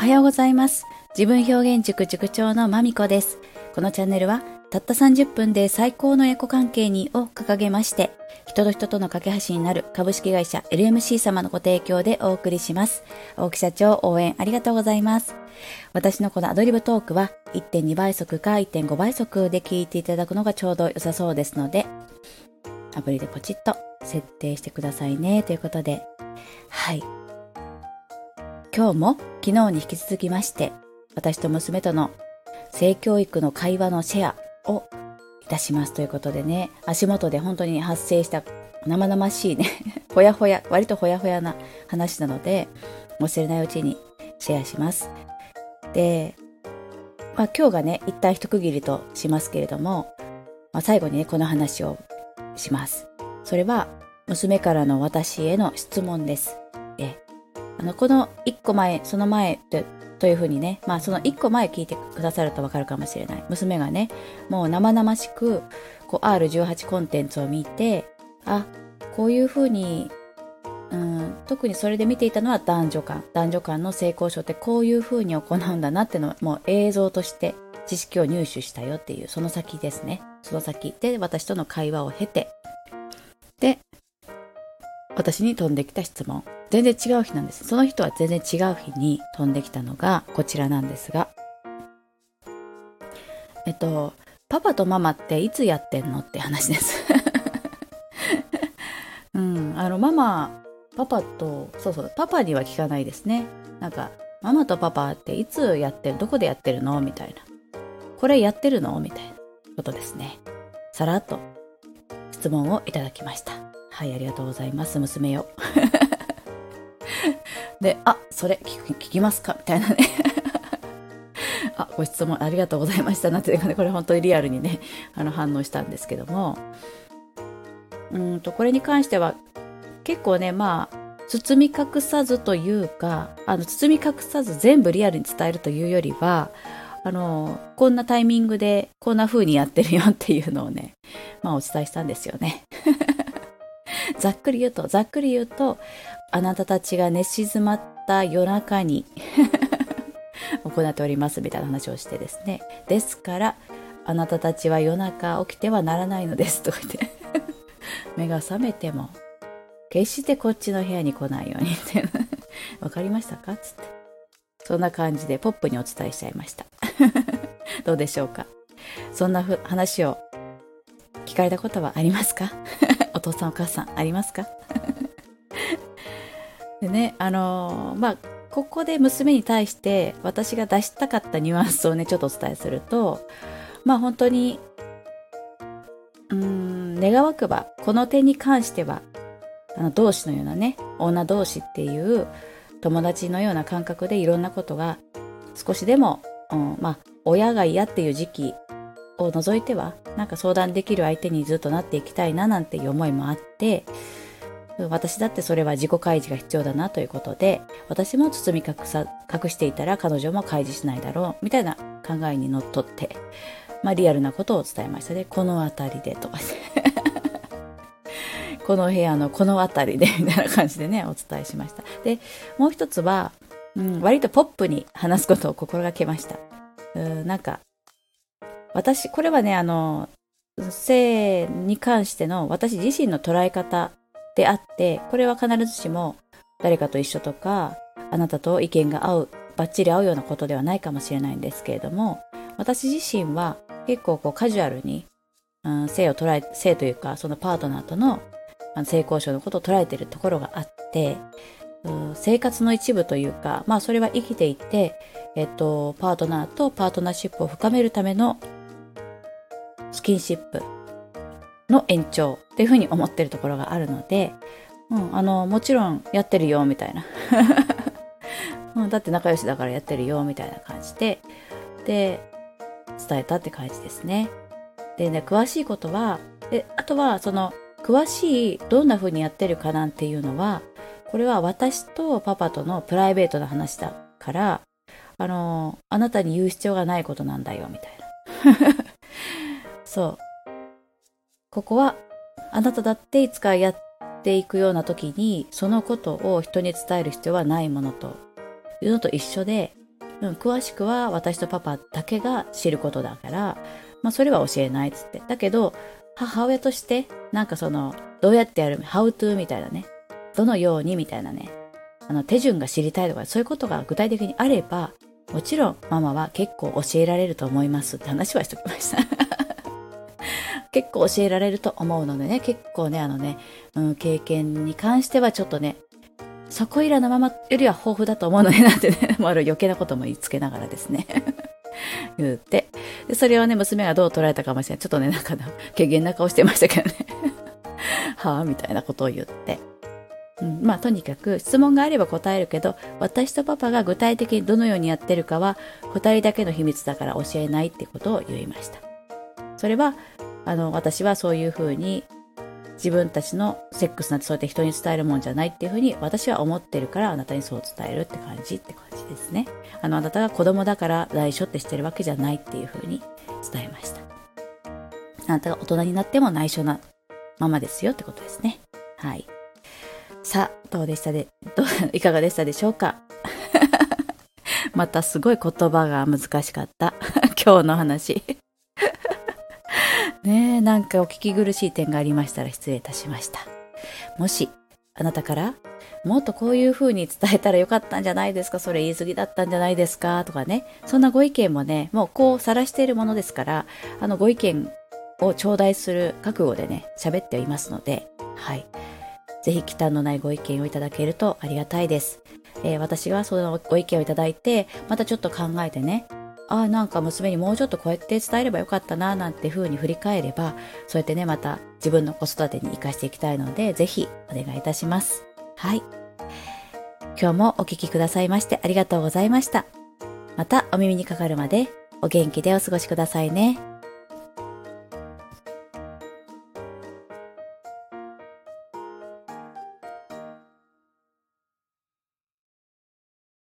おはようございます。自分表現塾塾長のまみこです。このチャンネルはたった30分で最高のエコ関係にを掲げまして、人と人との架け橋になる株式会社 LMC 様のご提供でお送りします。大木社長応援ありがとうございます。私のこのアドリブトークは1.2倍速か1.5倍速で聞いていただくのがちょうど良さそうですので、アプリでポチッと設定してくださいね。ということで、はい。今日も昨日に引き続きまして、私と娘との性教育の会話のシェアをいたしますということでね、足元で本当に発生した生々しいね、ほやほや、割とほやほやな話なので、忘れないうちにシェアします。で、まあ、今日がね、一旦一区切りとしますけれども、まあ、最後にね、この話をします。それは、娘からの私への質問です。あの、この一個前、その前とというふうにね、まあその一個前聞いてくださるとわかるかもしれない。娘がね、もう生々しく、こう R18 コンテンツを見て、あ、こういうふうに、うん、特にそれで見ていたのは男女間。男女間の性交渉ってこういうふうに行うんだなっていうのをもう映像として知識を入手したよっていう、その先ですね。その先で私との会話を経て、で、私に飛んできた質問。全然違う日なんです。その人は全然違う日に飛んできたのがこちらなんですが、えっと、パパとママっていつやってんのって話です。うん、あの、ママ、パパと、そうそう、パパには聞かないですね。なんか、ママとパパっていつやってる、どこでやってるのみたいな。これやってるのみたいなことですね。さらっと質問をいただきました。はい、ありがとうございます、娘よ。で、あ、それ聞きますか？みたいなね。あ、ご質問ありがとうございましたなっていうかね、これ本当にリアルにね、あの反応したんですけども、うんと、これに関しては結構ね、まあ、包み隠さずというか、あの、包み隠さず全部リアルに伝えるというよりは、あの、こんなタイミングでこんな風にやってるよっていうのをね、まあお伝えしたんですよね。ざっくり言うと、ざっくり言うと、あなたたちが寝静まった夜中に 行っておりますみたいな話をしてですね。ですから、あなたたちは夜中起きてはならないのですとか言って、目が覚めても、決してこっちの部屋に来ないようにって。わかりましたか？つって。そんな感じでポップにお伝えしちゃいました。どうでしょうか？そんな話を聞かれたことはありますか？さんお母さんありますか？でね、あのーまあ、ここで娘に対して私が出したかったニュアンスをね、ちょっとお伝えすると、まあ本当に、うーん、願わくば、この点に関しては、あの、同志のようなね、女同士っていう友達のような感覚でいろんなことが少しでも、うん、まあ、親が嫌っていう時期を除いては、なんか相談できる相手にずっとなっていきたいななんていう思いもあって、私だってそれは自己開示が必要だなということで、私も包み隠さ、隠していたら彼女も開示しないだろう、みたいな考えにのっとって、まあリアルなことを伝えましたね。この辺りでとか。この部屋のこの辺りで、みたいな感じでね、お伝えしました。で、もう一つは、うん、割とポップに話すことを心がけました。うん、なんか、私、これはね、あの、性に関しての私自身の捉え方であって、これは必ずしも誰かと一緒とか、あなたと意見が合う、バッチリ合うようなことではないかもしれないんですけれども、私自身は結構こうカジュアルに、うん、性を捉え、性というか、そのパートナーとの性交渉のことを捉えているところがあって、生活の一部というか、まあそれは生きていて、えっと、パートナーとパートナーシップを深めるためのスキンシップの延長っていうふうに思ってるところがあるので、うん、あの、もちろんやってるよ、みたいな。うん、だって仲良しだからやってるよ、みたいな感じで、で、伝えたって感じですね。でね、詳しいことは、で、あとは、その、詳しい、どんな風にやってるかなんていうのは、これは私とパパとのプライベートな話だから、あの、あなたに言う必要がないことなんだよ、みたいな。そう。ここは、あなただっていつかやっていくような時に、そのことを人に伝える必要はないものというのと一緒で、うん、詳しくは私とパパだけが知ることだから、まあそれは教えないっつって。だけど、母親として、なんかその、どうやってやる、how to みたいなね、どのようにみたいなね、あの手順が知りたいとか、そういうことが具体的にあれば、もちろんママは結構教えられると思いますって話はしときました。結構教えられると思うのでね、結構ね、あのね、うん、経験に関してはちょっとね、そこいらのままよりは豊富だと思うので、なんてね、もある余計なことも言いつけながらですね。言って。で、それをね、娘がどう捉えたかもしれない。ちょっとね、なんか、軽減な顔してましたけどね。はぁみたいなことを言って。うん、まあ、とにかく質問があれば答えるけど、私とパパが具体的にどのようにやってるかは、二人だけの秘密だから教えないってことを言いました。それは、あの、私はそういうふうに自分たちのセックスなんてそうやって人に伝えるもんじゃないっていうふうに私は思ってるからあなたにそう伝えるって感じって感じですね。あの、あなたが子供だから内緒ってしてるわけじゃないっていうふうに伝えました。あなたが大人になっても内緒なままですよってことですね。はい。さあ、どうでしたで、どう、いかがでしたでしょうか？またすごい言葉が難しかった。今日の話。なんかお聞き苦しい点がありましたら失礼いたしました。もし、あなたから、もっとこういう風に伝えたらよかったんじゃないですか？それ言い過ぎだったんじゃないですか？とかね。そんなご意見もね、もうこう晒しているものですから、あのご意見を頂戴する覚悟でね、喋っていますので、はい。ぜひ忌憚のないご意見をいただけるとありがたいです。えー、私がそのご意見をいただいて、またちょっと考えてね、あ、なんか娘にもうちょっとこうやって伝えればよかったな、なんて風に振り返れば、そうやってね、また自分の子育てに生かしていきたいので、ぜひお願いいたします。はい。今日もお聴きくださいましてありがとうございました。またお耳にかかるまでお元気でお過ごしくださいね。